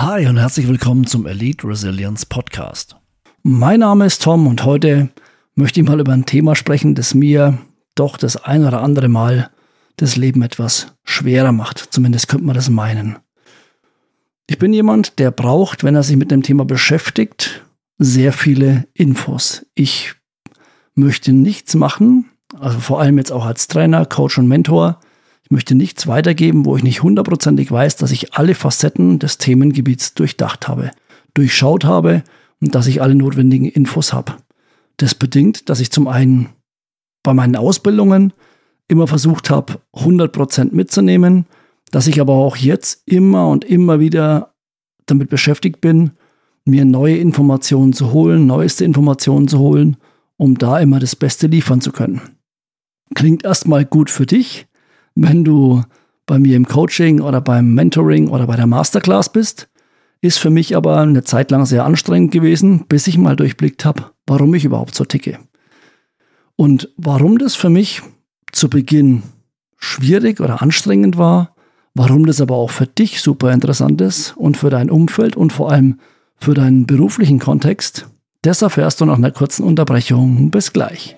Hi und herzlich willkommen zum Elite Resilience Podcast. Mein Name ist Tom und heute möchte ich mal über ein Thema sprechen, das mir doch das ein oder andere Mal das Leben etwas schwerer macht. Zumindest könnte man das meinen. Ich bin jemand, der braucht, wenn er sich mit dem Thema beschäftigt, sehr viele Infos. Ich möchte nichts machen, also vor allem jetzt auch als Trainer, Coach und Mentor, ich möchte nichts weitergeben, wo ich nicht hundertprozentig weiß, dass ich alle Facetten des Themengebiets durchdacht habe, durchschaut habe und dass ich alle notwendigen Infos habe. Das bedingt, dass ich zum einen bei meinen Ausbildungen immer versucht habe, 100% mitzunehmen, dass ich aber auch jetzt immer und immer wieder damit beschäftigt bin, mir neue Informationen zu holen, neueste Informationen zu holen, um da immer das Beste liefern zu können. Klingt erstmal gut für dich, wenn du bei mir im Coaching oder beim Mentoring oder bei der Masterclass bist. Ist für mich aber eine Zeit lang sehr anstrengend gewesen, bis ich mal durchblickt habe, warum ich überhaupt so ticke. Und warum das für mich zu Beginn schwierig oder anstrengend war, warum das aber auch für dich super interessant ist und für dein Umfeld und vor allem für deinen beruflichen Kontext, das erfährst du nach einer kurzen Unterbrechung. Bis gleich.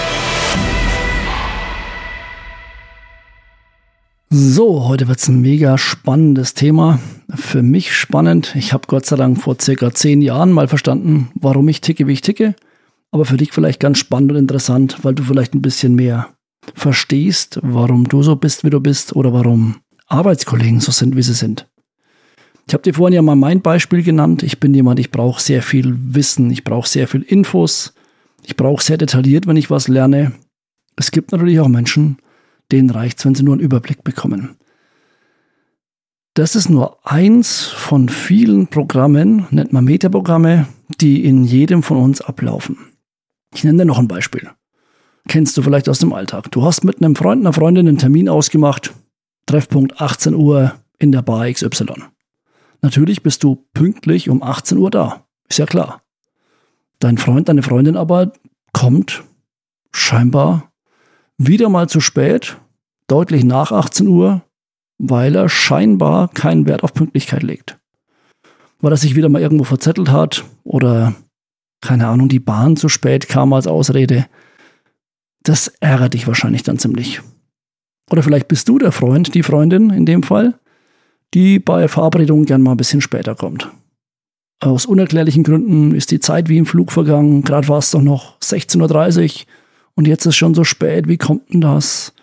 So, heute wird es ein mega spannendes Thema. Für mich spannend. Ich habe Gott sei Dank vor circa zehn Jahren mal verstanden, warum ich ticke, wie ich ticke. Aber für dich vielleicht ganz spannend und interessant, weil du vielleicht ein bisschen mehr verstehst, warum du so bist, wie du bist oder warum Arbeitskollegen so sind, wie sie sind. Ich habe dir vorhin ja mal mein Beispiel genannt. Ich bin jemand, ich brauche sehr viel Wissen, ich brauche sehr viel Infos, ich brauche sehr detailliert, wenn ich was lerne. Es gibt natürlich auch Menschen, denen reicht es, wenn sie nur einen Überblick bekommen. Das ist nur eins von vielen Programmen, nennt man Metaprogramme, die in jedem von uns ablaufen. Ich nenne dir noch ein Beispiel. Kennst du vielleicht aus dem Alltag. Du hast mit einem Freund, einer Freundin einen Termin ausgemacht, Treffpunkt 18 Uhr in der Bar XY. Natürlich bist du pünktlich um 18 Uhr da, ist ja klar. Dein Freund, deine Freundin aber kommt scheinbar wieder mal zu spät, deutlich nach 18 Uhr, weil er scheinbar keinen Wert auf Pünktlichkeit legt. Weil er sich wieder mal irgendwo verzettelt hat oder, keine Ahnung, die Bahn zu spät kam als Ausrede. Das ärgert dich wahrscheinlich dann ziemlich. Oder vielleicht bist du der Freund, die Freundin in dem Fall, die bei Verabredungen gern mal ein bisschen später kommt. Aus unerklärlichen Gründen ist die Zeit wie im Flug vergangen. Gerade war es doch noch 16.30 Uhr und jetzt ist schon so spät, wie kommt denn das?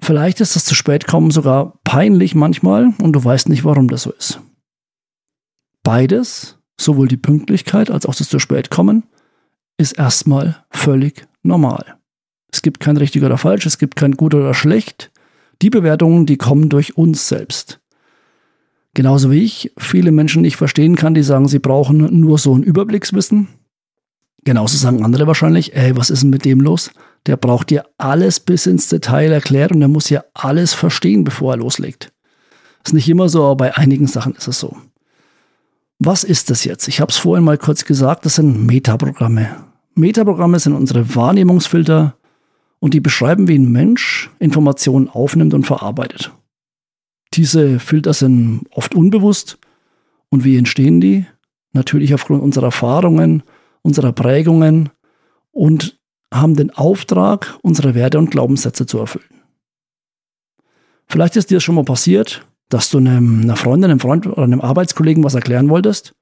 Vielleicht ist das zu spät kommen sogar peinlich manchmal und du weißt nicht, warum das so ist. Beides, sowohl die Pünktlichkeit als auch das zu spät kommen, ist erstmal völlig normal. Es gibt kein richtig oder falsch, es gibt kein gut oder schlecht. Die Bewertungen, die kommen durch uns selbst. Genauso wie ich viele Menschen nicht verstehen kann, die sagen, sie brauchen nur so ein Überblickswissen, Genauso sagen andere wahrscheinlich, ey, was ist denn mit dem los? Der braucht dir alles bis ins Detail erklärt und er muss ja alles verstehen, bevor er loslegt. Ist nicht immer so, aber bei einigen Sachen ist es so. Was ist das jetzt? Ich habe es vorhin mal kurz gesagt, das sind Metaprogramme. Metaprogramme sind unsere Wahrnehmungsfilter und die beschreiben, wie ein Mensch Informationen aufnimmt und verarbeitet. Diese Filter sind oft unbewusst. Und wie entstehen die? Natürlich aufgrund unserer Erfahrungen, unserer Prägungen und haben den Auftrag, unsere Werte und Glaubenssätze zu erfüllen. Vielleicht ist dir schon mal passiert, dass du einem, einer Freundin, einem Freund oder einem Arbeitskollegen was erklären wolltest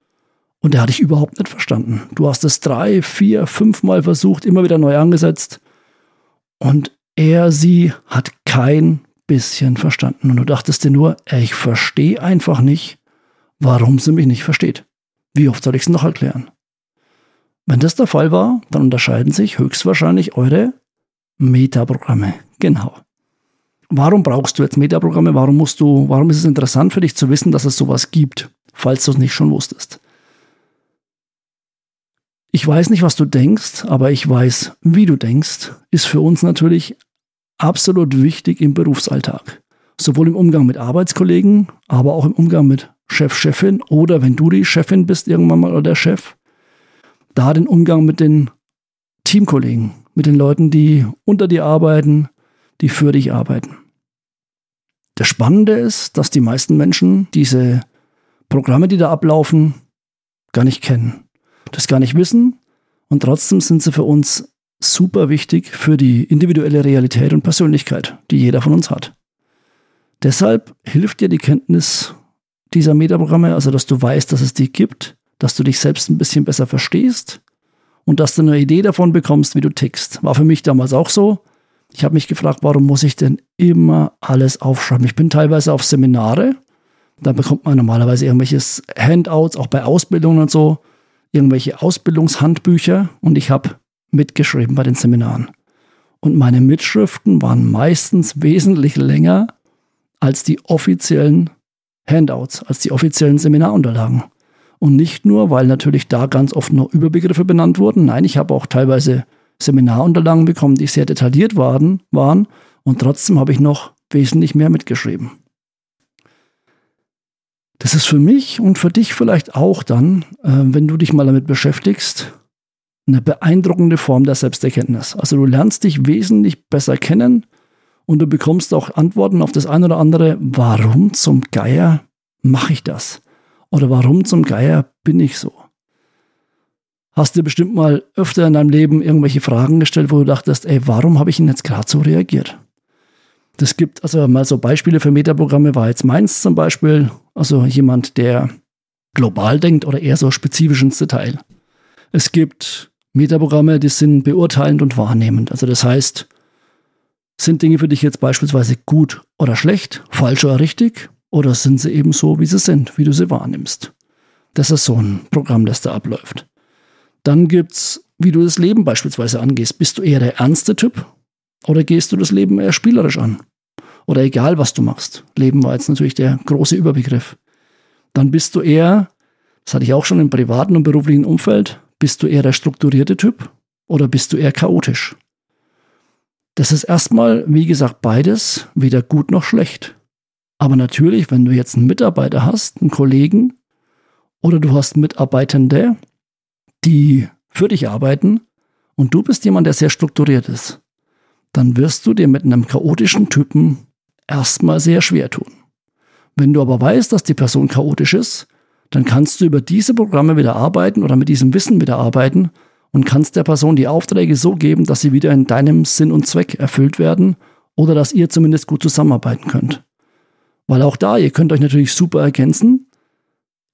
und der hat dich überhaupt nicht verstanden. Du hast es drei, vier, fünf Mal versucht, immer wieder neu angesetzt und er, sie hat kein bisschen verstanden. Und du dachtest dir nur, ich verstehe einfach nicht, warum sie mich nicht versteht. Wie oft soll ich es noch erklären? Wenn das der Fall war, dann unterscheiden sich höchstwahrscheinlich eure Metaprogramme. Genau. warum brauchst du jetzt Metaprogramme? Warum musst du, warum ist es interessant für dich zu wissen, dass es sowas gibt, falls du es nicht schon wusstest? Ich weiß nicht, was du denkst, aber ich weiß, wie du denkst, ist für uns natürlich absolut wichtig im Berufsalltag. Sowohl im Umgang mit Arbeitskollegen, aber auch im Umgang mit Chef, Chefin oder wenn du die Chefin bist irgendwann mal oder der Chef, da den Umgang mit den Teamkollegen, mit den Leuten, die unter dir arbeiten, die für dich arbeiten. Das Spannende ist, dass die meisten Menschen diese Programme, die da ablaufen, gar nicht kennen, das gar nicht wissen und trotzdem sind sie für uns super wichtig für die individuelle Realität und Persönlichkeit, die jeder von uns hat. Deshalb hilft dir die Kenntnis dieser Metaprogramme, also dass du weißt, dass es die gibt, dass du dich selbst ein bisschen besser verstehst und dass du eine Idee davon bekommst, wie du tickst. War für mich damals auch so. Ich habe mich gefragt, warum muss ich denn immer alles aufschreiben? Ich bin teilweise auf Seminare, da bekommt man normalerweise irgendwelche Handouts, auch bei Ausbildungen und so, irgendwelche Ausbildungshandbücher und ich habe mitgeschrieben bei den Seminaren. Und meine Mitschriften waren meistens wesentlich länger als die offiziellen Handouts, als die offiziellen Seminarunterlagen. Und nicht nur, weil natürlich da ganz oft nur Überbegriffe benannt wurden. Nein, ich habe auch teilweise Seminarunterlagen bekommen, die sehr detailliert waren, waren und trotzdem habe ich noch wesentlich mehr mitgeschrieben. Das ist für mich und für dich vielleicht auch dann, äh, wenn du dich mal damit beschäftigst, eine beeindruckende Form der Selbsterkenntnis. Also du lernst dich wesentlich besser kennen und du bekommst auch Antworten auf das eine oder andere, warum zum Geier mache ich das? Oder warum zum Geier bin ich so? Hast du bestimmt mal öfter in deinem Leben irgendwelche Fragen gestellt, wo du dachtest, ey, warum habe ich denn jetzt gerade so reagiert? Das gibt also mal so Beispiele für Metaprogramme, war jetzt meins zum Beispiel, also jemand, der global denkt oder eher so spezifisch ins Detail. Es gibt Metaprogramme, die sind beurteilend und wahrnehmend. Also das heißt, sind Dinge für dich jetzt beispielsweise gut oder schlecht, falsch oder richtig, oder sind sie eben so, wie sie sind, wie du sie wahrnimmst? Das ist so ein Programm, das da abläuft. Dann gibt's, wie du das Leben beispielsweise angehst. Bist du eher der ernste Typ oder gehst du das Leben eher spielerisch an? Oder egal, was du machst. Leben war jetzt natürlich der große Überbegriff. Dann bist du eher, das hatte ich auch schon im privaten und beruflichen Umfeld, bist du eher der strukturierte Typ oder bist du eher chaotisch? Das ist erstmal, wie gesagt, beides weder gut noch schlecht. Aber natürlich, wenn du jetzt einen Mitarbeiter hast, einen Kollegen oder du hast Mitarbeitende, die für dich arbeiten und du bist jemand, der sehr strukturiert ist, dann wirst du dir mit einem chaotischen Typen erstmal sehr schwer tun. Wenn du aber weißt, dass die Person chaotisch ist, dann kannst du über diese Programme wieder arbeiten oder mit diesem Wissen wieder arbeiten und kannst der Person die Aufträge so geben, dass sie wieder in deinem Sinn und Zweck erfüllt werden oder dass ihr zumindest gut zusammenarbeiten könnt. Weil auch da, ihr könnt euch natürlich super ergänzen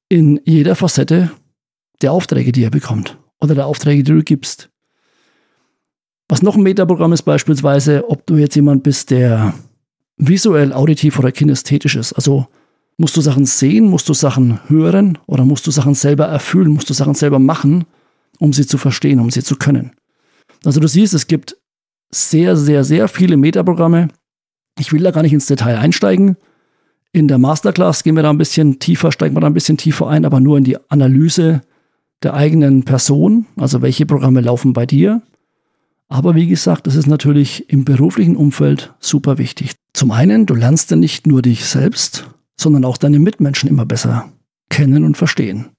in jeder Facette der Aufträge, die ihr bekommt oder der Aufträge, die du gibst. Was noch ein Metaprogramm ist beispielsweise, ob du jetzt jemand bist, der visuell, auditiv oder kinästhetisch ist, also Musst du Sachen sehen? Musst du Sachen hören? Oder musst du Sachen selber erfüllen? Musst du Sachen selber machen, um sie zu verstehen, um sie zu können? Also du siehst, es gibt sehr, sehr, sehr viele Metaprogramme. Ich will da gar nicht ins Detail einsteigen. In der Masterclass gehen wir da ein bisschen tiefer, steigen wir da ein bisschen tiefer ein, aber nur in die Analyse der eigenen Person, also welche Programme laufen bei dir. Aber wie gesagt, das ist natürlich im beruflichen Umfeld super wichtig. Zum einen, du lernst ja nicht nur dich selbst, sondern auch deine Mitmenschen immer besser kennen und verstehen.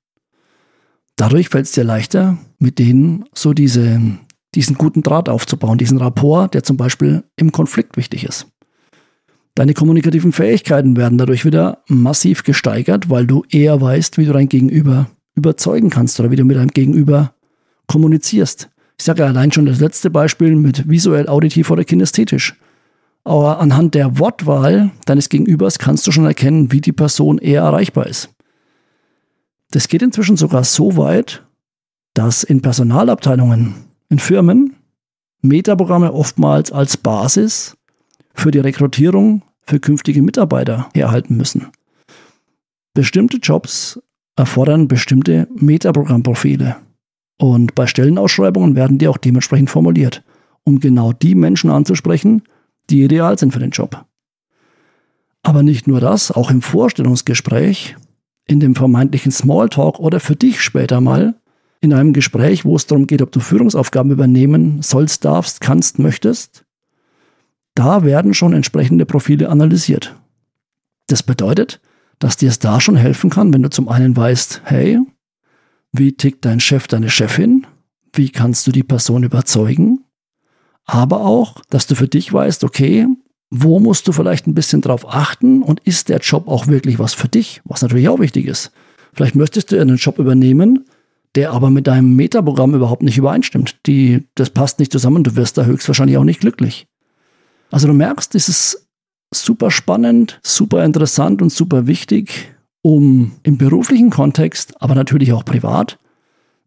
Dadurch fällt es dir leichter, mit denen so diese, diesen guten Draht aufzubauen, diesen Rapport, der zum Beispiel im Konflikt wichtig ist. Deine kommunikativen Fähigkeiten werden dadurch wieder massiv gesteigert, weil du eher weißt, wie du dein Gegenüber überzeugen kannst oder wie du mit deinem Gegenüber kommunizierst. Ich sage ja allein schon das letzte Beispiel mit visuell, auditiv oder kinästhetisch. Aber anhand der Wortwahl deines Gegenübers kannst du schon erkennen, wie die Person eher erreichbar ist. Das geht inzwischen sogar so weit, dass in Personalabteilungen, in Firmen, Metaprogramme oftmals als Basis für die Rekrutierung für künftige Mitarbeiter herhalten müssen. Bestimmte Jobs erfordern bestimmte Metaprogrammprofile. Und bei Stellenausschreibungen werden die auch dementsprechend formuliert, um genau die Menschen anzusprechen, die ideal sind für den Job. Aber nicht nur das, auch im Vorstellungsgespräch, in dem vermeintlichen Smalltalk oder für dich später mal, in einem Gespräch, wo es darum geht, ob du Führungsaufgaben übernehmen sollst, darfst, kannst, möchtest, da werden schon entsprechende Profile analysiert. Das bedeutet, dass dir es da schon helfen kann, wenn du zum einen weißt, hey, wie tickt dein Chef, deine Chefin? Wie kannst du die Person überzeugen? Aber auch, dass du für dich weißt, okay, wo musst du vielleicht ein bisschen drauf achten und ist der Job auch wirklich was für dich, was natürlich auch wichtig ist. Vielleicht möchtest du einen Job übernehmen, der aber mit deinem Metaprogramm überhaupt nicht übereinstimmt. Die, das passt nicht zusammen, du wirst da höchstwahrscheinlich auch nicht glücklich. Also du merkst, es ist super spannend, super interessant und super wichtig, um im beruflichen Kontext, aber natürlich auch privat,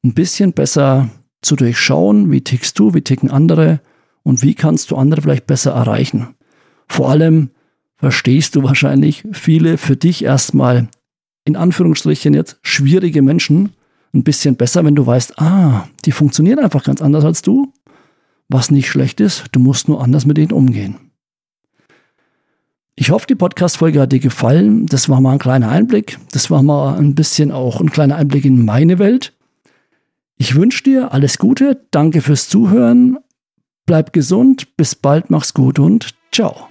ein bisschen besser zu durchschauen, wie tickst du, wie ticken andere und wie kannst du andere vielleicht besser erreichen. Vor allem verstehst du wahrscheinlich viele für dich erstmal in Anführungsstrichen jetzt schwierige Menschen ein bisschen besser, wenn du weißt, ah, die funktionieren einfach ganz anders als du. Was nicht schlecht ist, du musst nur anders mit ihnen umgehen. Ich hoffe, die Podcast-Folge hat dir gefallen. Das war mal ein kleiner Einblick. Das war mal ein bisschen auch ein kleiner Einblick in meine Welt. Ich wünsche dir alles Gute. Danke fürs Zuhören. Bleib gesund. Bis bald. Mach's gut und ciao.